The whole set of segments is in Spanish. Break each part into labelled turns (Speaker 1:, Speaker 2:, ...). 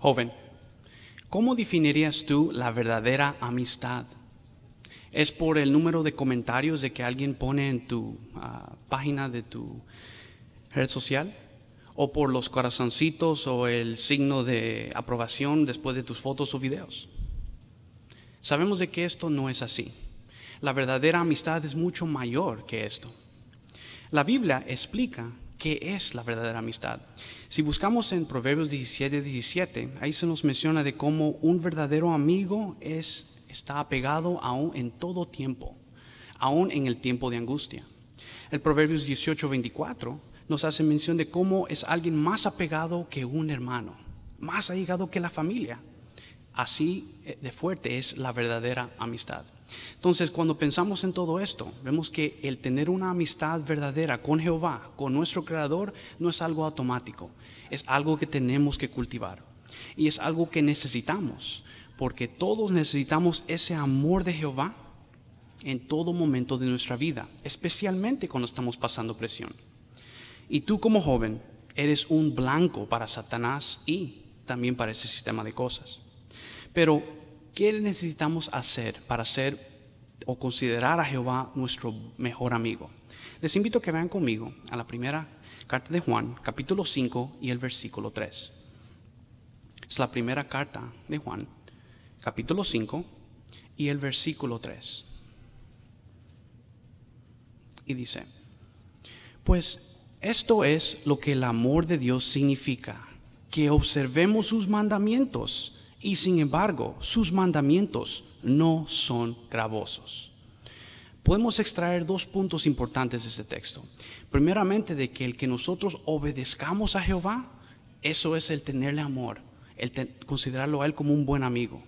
Speaker 1: Joven, ¿cómo definirías tú la verdadera amistad? ¿Es por el número de comentarios de que alguien pone en tu ah, página de tu red social? ¿O por los corazoncitos o el signo de aprobación después de tus fotos o videos? Sabemos de que esto no es así. La verdadera amistad es mucho mayor que esto. La Biblia explica qué es la verdadera amistad. Si buscamos en Proverbios 17, 17, ahí se nos menciona de cómo un verdadero amigo es, está apegado aún en todo tiempo, aún en el tiempo de angustia. El Proverbios 18, 24 nos hace mención de cómo es alguien más apegado que un hermano, más allegado que la familia. Así eh, de fuerte es la verdadera amistad. Entonces, cuando pensamos en todo esto, vemos que el tener una amistad verdadera con Jehová, con nuestro Creador, no es algo automático, es algo que tenemos que cultivar. Y es algo que necesitamos, porque todos necesitamos ese amor de Jehová en todo momento de nuestra vida, especialmente cuando estamos pasando presión. Y tú como joven eres un blanco para Satanás y también para ese sistema de cosas. Pero, ¿qué necesitamos hacer para ser o considerar a Jehová nuestro mejor amigo? Les invito a que vean conmigo a la primera carta de Juan, capítulo 5 y el versículo 3. Es la primera carta de Juan, capítulo 5 y el versículo 3. Y dice, pues esto es lo que el amor de Dios significa, que observemos sus mandamientos y sin embargo sus mandamientos no son gravosos. Podemos extraer dos puntos importantes de este texto. Primeramente, de que el que nosotros obedezcamos a Jehová, eso es el tenerle amor, el considerarlo a Él como un buen amigo.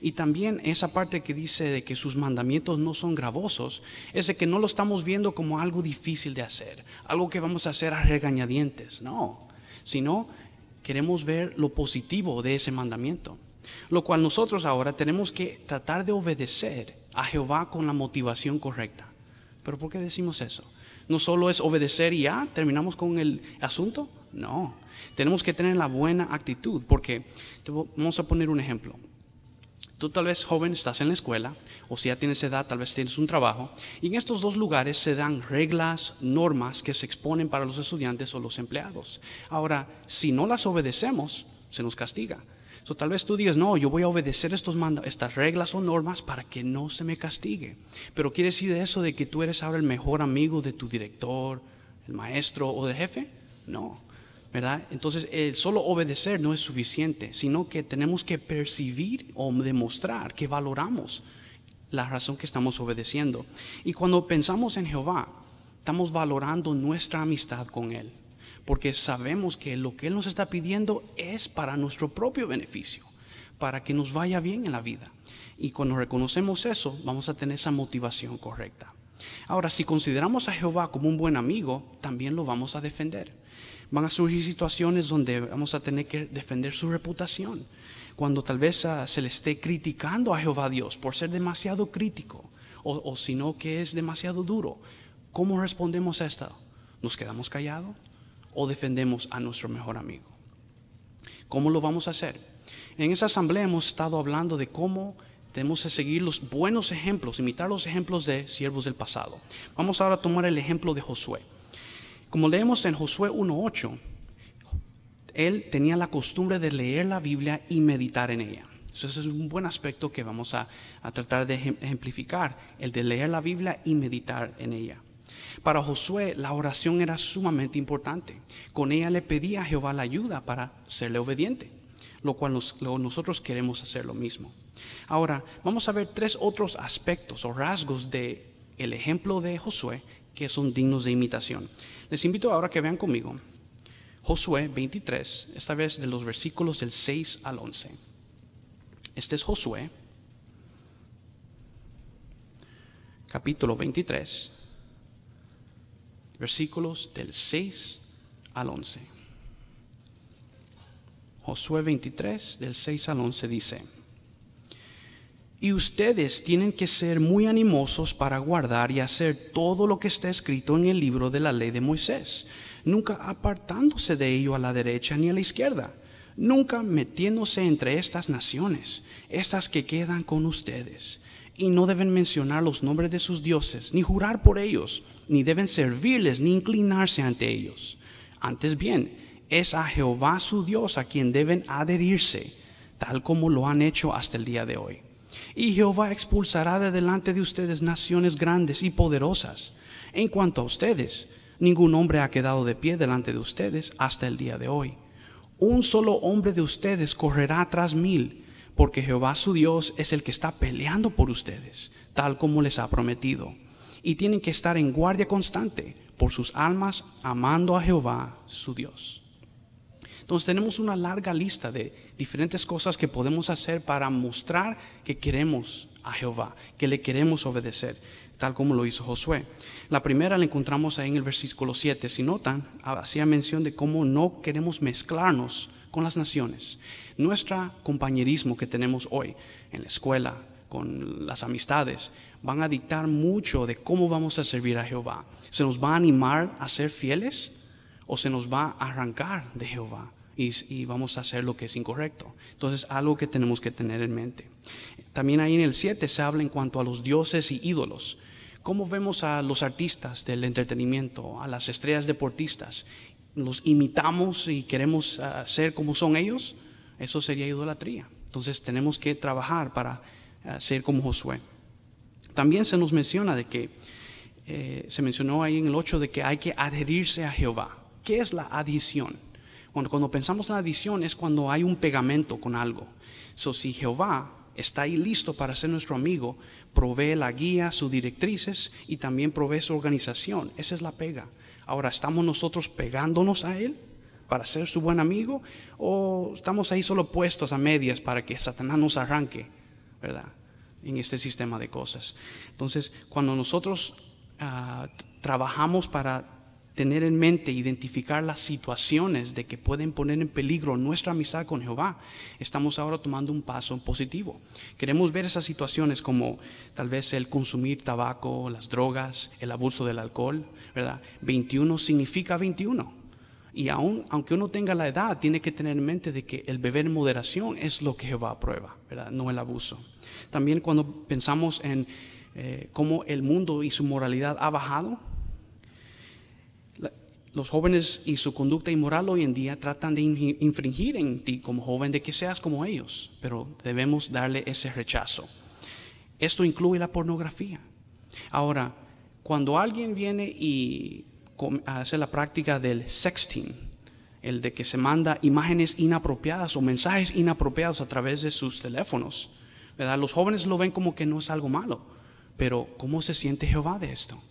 Speaker 1: Y también esa parte que dice de que sus mandamientos no son gravosos, es de que no lo estamos viendo como algo difícil de hacer, algo que vamos a hacer a regañadientes, no, sino queremos ver lo positivo de ese mandamiento. Lo cual nosotros ahora tenemos que tratar de obedecer a Jehová con la motivación correcta. ¿Pero por qué decimos eso? No solo es obedecer y ya terminamos con el asunto. No, tenemos que tener la buena actitud porque vamos a poner un ejemplo. Tú tal vez joven estás en la escuela o si ya tienes edad tal vez tienes un trabajo y en estos dos lugares se dan reglas, normas que se exponen para los estudiantes o los empleados. Ahora, si no las obedecemos, se nos castiga. So, tal vez tú digas, no, yo voy a obedecer estos estas reglas o normas para que no se me castigue. Pero ¿quiere decir eso de que tú eres ahora el mejor amigo de tu director, el maestro o del jefe? No, ¿verdad? Entonces, el solo obedecer no es suficiente, sino que tenemos que percibir o demostrar que valoramos la razón que estamos obedeciendo. Y cuando pensamos en Jehová, estamos valorando nuestra amistad con Él porque sabemos que lo que Él nos está pidiendo es para nuestro propio beneficio, para que nos vaya bien en la vida. Y cuando reconocemos eso, vamos a tener esa motivación correcta. Ahora, si consideramos a Jehová como un buen amigo, también lo vamos a defender. Van a surgir situaciones donde vamos a tener que defender su reputación. Cuando tal vez ah, se le esté criticando a Jehová Dios por ser demasiado crítico o, o sino que es demasiado duro. ¿Cómo respondemos a esto? ¿Nos quedamos callados? O defendemos a nuestro mejor amigo. ¿Cómo lo vamos a hacer? En esa asamblea hemos estado hablando de cómo tenemos que seguir los buenos ejemplos, imitar los ejemplos de siervos del pasado. Vamos ahora a tomar el ejemplo de Josué. Como leemos en Josué 1.8, él tenía la costumbre de leer la Biblia y meditar en ella. Eso es un buen aspecto que vamos a tratar de ejemplificar, el de leer la Biblia y meditar en ella. Para Josué la oración era sumamente importante. Con ella le pedía a Jehová la ayuda para serle obediente, lo cual nosotros queremos hacer lo mismo. Ahora, vamos a ver tres otros aspectos o rasgos de el ejemplo de Josué que son dignos de imitación. Les invito ahora que vean conmigo Josué 23, esta vez de los versículos del 6 al 11. Este es Josué, capítulo 23 versículos del 6 al 11. Josué 23, del 6 al 11 dice, y ustedes tienen que ser muy animosos para guardar y hacer todo lo que está escrito en el libro de la ley de Moisés, nunca apartándose de ello a la derecha ni a la izquierda nunca metiéndose entre estas naciones, estas que quedan con ustedes. Y no deben mencionar los nombres de sus dioses, ni jurar por ellos, ni deben servirles, ni inclinarse ante ellos. Antes bien, es a Jehová su Dios a quien deben adherirse, tal como lo han hecho hasta el día de hoy. Y Jehová expulsará de delante de ustedes naciones grandes y poderosas. En cuanto a ustedes, ningún hombre ha quedado de pie delante de ustedes hasta el día de hoy un solo hombre de ustedes correrá tras mil, porque Jehová su Dios es el que está peleando por ustedes, tal como les ha prometido. Y tienen que estar en guardia constante por sus almas, amando a Jehová su Dios. Entonces tenemos una larga lista de diferentes cosas que podemos hacer para mostrar que queremos a Jehová, que le queremos obedecer tal como lo hizo Josué. La primera la encontramos ahí en el versículo 7. Si notan, hacía mención de cómo no queremos mezclarnos con las naciones. Nuestro compañerismo que tenemos hoy en la escuela, con las amistades, van a dictar mucho de cómo vamos a servir a Jehová. ¿Se nos va a animar a ser fieles o se nos va a arrancar de Jehová? Y, vamos a hacer lo que es incorrecto. Entonces, algo que tenemos que tener en mente. También ahí en el 7 se habla en cuanto a los dioses y ídolos. ¿Cómo vemos a los artistas del entretenimiento, a las estrellas deportistas? ¿Los imitamos y queremos ah, ser como son ellos? Eso sería idolatría. Entonces tenemos que trabajar para ah, ser como Josué. También se nos menciona de que, eh, se mencionó ahí en el 8 de que hay que adherirse a Jehová. ¿Qué es la adición? Bueno, cuando pensamos en adición es cuando hay un pegamento con algo. So, si Jehová está ahí listo para ser nuestro amigo, provee la guía, sus directrices y también provee su organización. Esa es la pega. Ahora, ¿estamos nosotros pegándonos a Él para ser su buen amigo o estamos ahí solo puestos a medias para que Satanás nos arranque, ¿verdad? En este sistema de cosas. Entonces, cuando nosotros ah, trabajamos para tener en mente, identificar las situaciones de que pueden poner en peligro nuestra amistad con Jehová, estamos ahora tomando un paso positivo. Queremos ver esas situaciones como tal vez el consumir tabaco, las drogas, el abuso del alcohol, ¿verdad? 21 significa 21. Y aún, aunque uno tenga la edad, tiene que tener en mente de que el beber en moderación es lo que Jehová aprueba, ¿verdad? No el abuso. También cuando pensamos en eh, cómo el mundo y su moralidad ha bajado, los jóvenes y su conducta inmoral hoy en día tratan de infringir en ti como joven de que seas como ellos, pero debemos darle ese rechazo. Esto incluye la pornografía. Ahora, cuando alguien viene y hace la práctica del sexting, el de que se manda imágenes inapropiadas o mensajes inapropiados a través de sus teléfonos, ¿verdad? Los jóvenes lo ven como que no es algo malo, pero ¿cómo se siente Jehová de esto?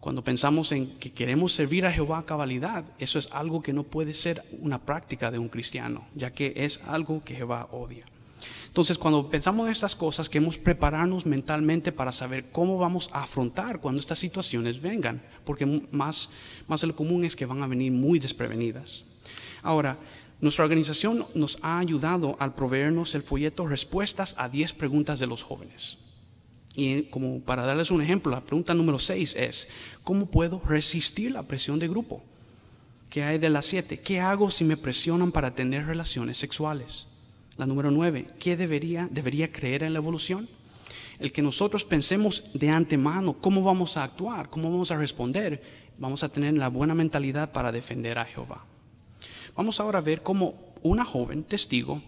Speaker 1: Cuando pensamos en que queremos servir a Jehová a cabalidad, eso es algo que no puede ser una práctica de un cristiano, ya que es algo que Jehová odia. Entonces, cuando pensamos en estas cosas, queremos prepararnos mentalmente para saber cómo vamos a afrontar cuando estas situaciones vengan, porque más, más de lo común es que van a venir muy desprevenidas. Ahora, nuestra organización nos ha ayudado al proveernos el folleto Respuestas a 10 preguntas de los jóvenes. Y como para darles un ejemplo, la pregunta número 6 es, ¿cómo puedo resistir la presión de grupo? ¿Qué hay de las 7? ¿Qué hago si me presionan para tener relaciones sexuales? La número 9, ¿qué debería, debería creer en la evolución? El que nosotros pensemos de antemano cómo vamos a actuar, cómo vamos a responder, vamos a tener la buena mentalidad para defender a Jehová. Vamos ahora a ver cómo una joven testigo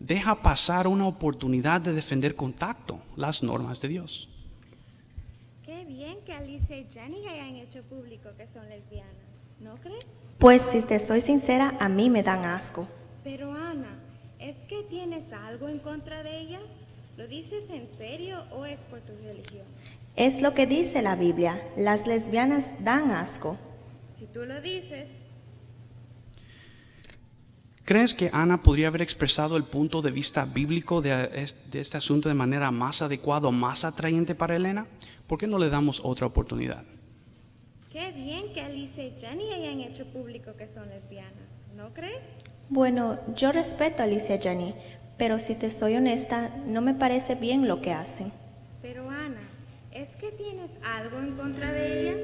Speaker 1: deja pasar una oportunidad de defender contacto las normas de Dios.
Speaker 2: Qué bien que Alicia y Jenny hayan hecho público que son lesbianas, ¿no crees?
Speaker 3: Pues si te soy sincera, a mí me dan asco.
Speaker 2: Pero Ana, ¿es que tienes algo en contra de ellas? ¿Lo dices en serio o es por tu religión?
Speaker 3: Es lo que dice la Biblia, las lesbianas dan asco.
Speaker 2: Si tú lo dices,
Speaker 1: ¿Crees que Ana podría haber expresado el punto de vista bíblico de, este asunto de manera más adecuada, más atrayente para Elena? ¿Por qué no le damos otra oportunidad?
Speaker 2: Qué bien que Alicia y Jenny hayan hecho público que son lesbianas, ¿no crees?
Speaker 3: Bueno, yo respeto a Alicia y Jenny, pero si te soy honesta, no me parece bien lo que hacen.
Speaker 2: Pero Ana, ¿es que tienes algo en contra de ellas?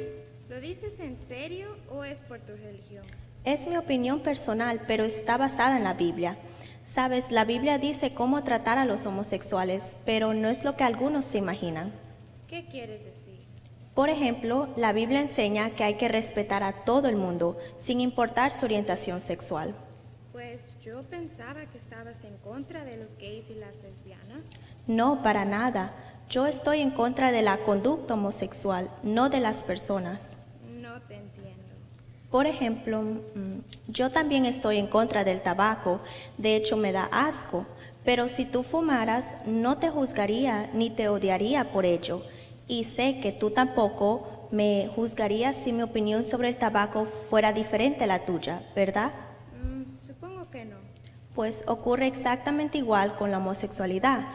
Speaker 2: ¿Lo dices en serio o es por tu religión?
Speaker 3: Es mi opinión personal, pero está basada en la Biblia. Sabes, la Biblia dice cómo tratar a los homosexuales, pero no es lo que algunos se imaginan.
Speaker 2: ¿Qué quieres decir?
Speaker 3: Por ejemplo, la Biblia enseña que hay que respetar a todo el mundo, sin importar su orientación sexual.
Speaker 2: Pues yo pensaba que estabas en contra de los gays y las lesbianas.
Speaker 3: No, para nada. Yo estoy en contra de la conducta homosexual, no de las personas. Por ejemplo, mm, yo también estoy en contra del tabaco, de hecho me da asco, pero si tú fumaras, no te juzgaría ni te odiaría por ello. Y sé que tú tampoco me juzgarías si mi opinión sobre el tabaco fuera diferente a la tuya, ¿verdad?
Speaker 2: Mm, supongo que no.
Speaker 3: Pues ocurre exactamente igual con la homosexualidad.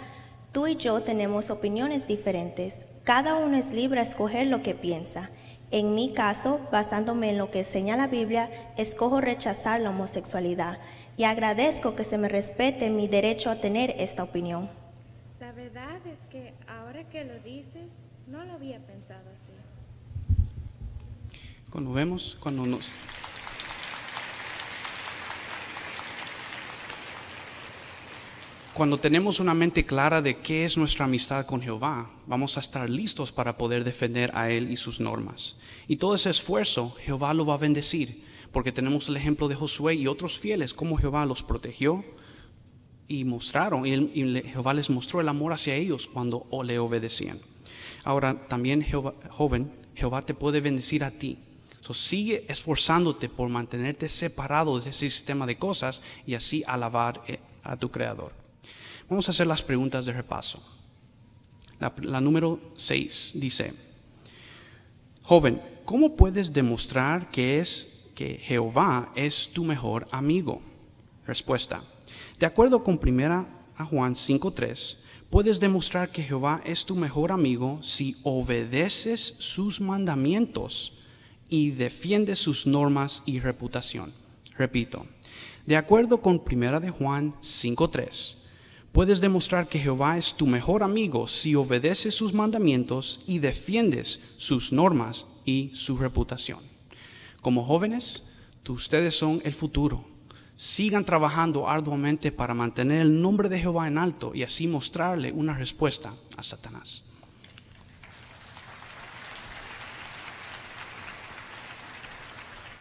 Speaker 3: Tú y yo tenemos opiniones diferentes. Cada uno es libre a escoger lo que piensa. En mi caso, basándome en lo que enseña la Biblia, escojo rechazar la homosexualidad y agradezco que se me respete mi derecho a tener esta opinión.
Speaker 2: La verdad es que ahora que lo dices, no lo había pensado así.
Speaker 1: Cuando vemos, cuando nos... Cuando tenemos una mente clara de qué es nuestra amistad con Jehová, vamos a estar listos para poder defender a Él y sus normas. Y todo ese esfuerzo Jehová lo va a bendecir, porque tenemos el ejemplo de Josué y otros fieles, cómo Jehová los protegió y mostraron, y, Jehová les mostró el amor hacia ellos cuando le obedecían. Ahora también, Jehová- joven, Jehová te puede bendecir a ti. So, sigue esforzándote por mantenerte separado de ese sistema de cosas y así alabar eh, a tu Creador. Vamos a hacer las preguntas de repaso. La, la número 6 dice, joven, ¿cómo puedes demostrar que es que Jehová es tu mejor amigo? Respuesta. De acuerdo con 1 a Juan 5:3, puedes demostrar que Jehová es tu mejor amigo si obedeces sus mandamientos y defiendes sus normas y reputación. Repito. De acuerdo con 1 de Juan 5:3, Puedes demostrar que Jehová es tu mejor amigo si obedeces sus mandamientos y defiendes sus normas y su reputación. Como jóvenes, ustedes son el futuro. Sigan trabajando arduamente para mantener el nombre de Jehová en alto y así mostrarle una respuesta a Satanás.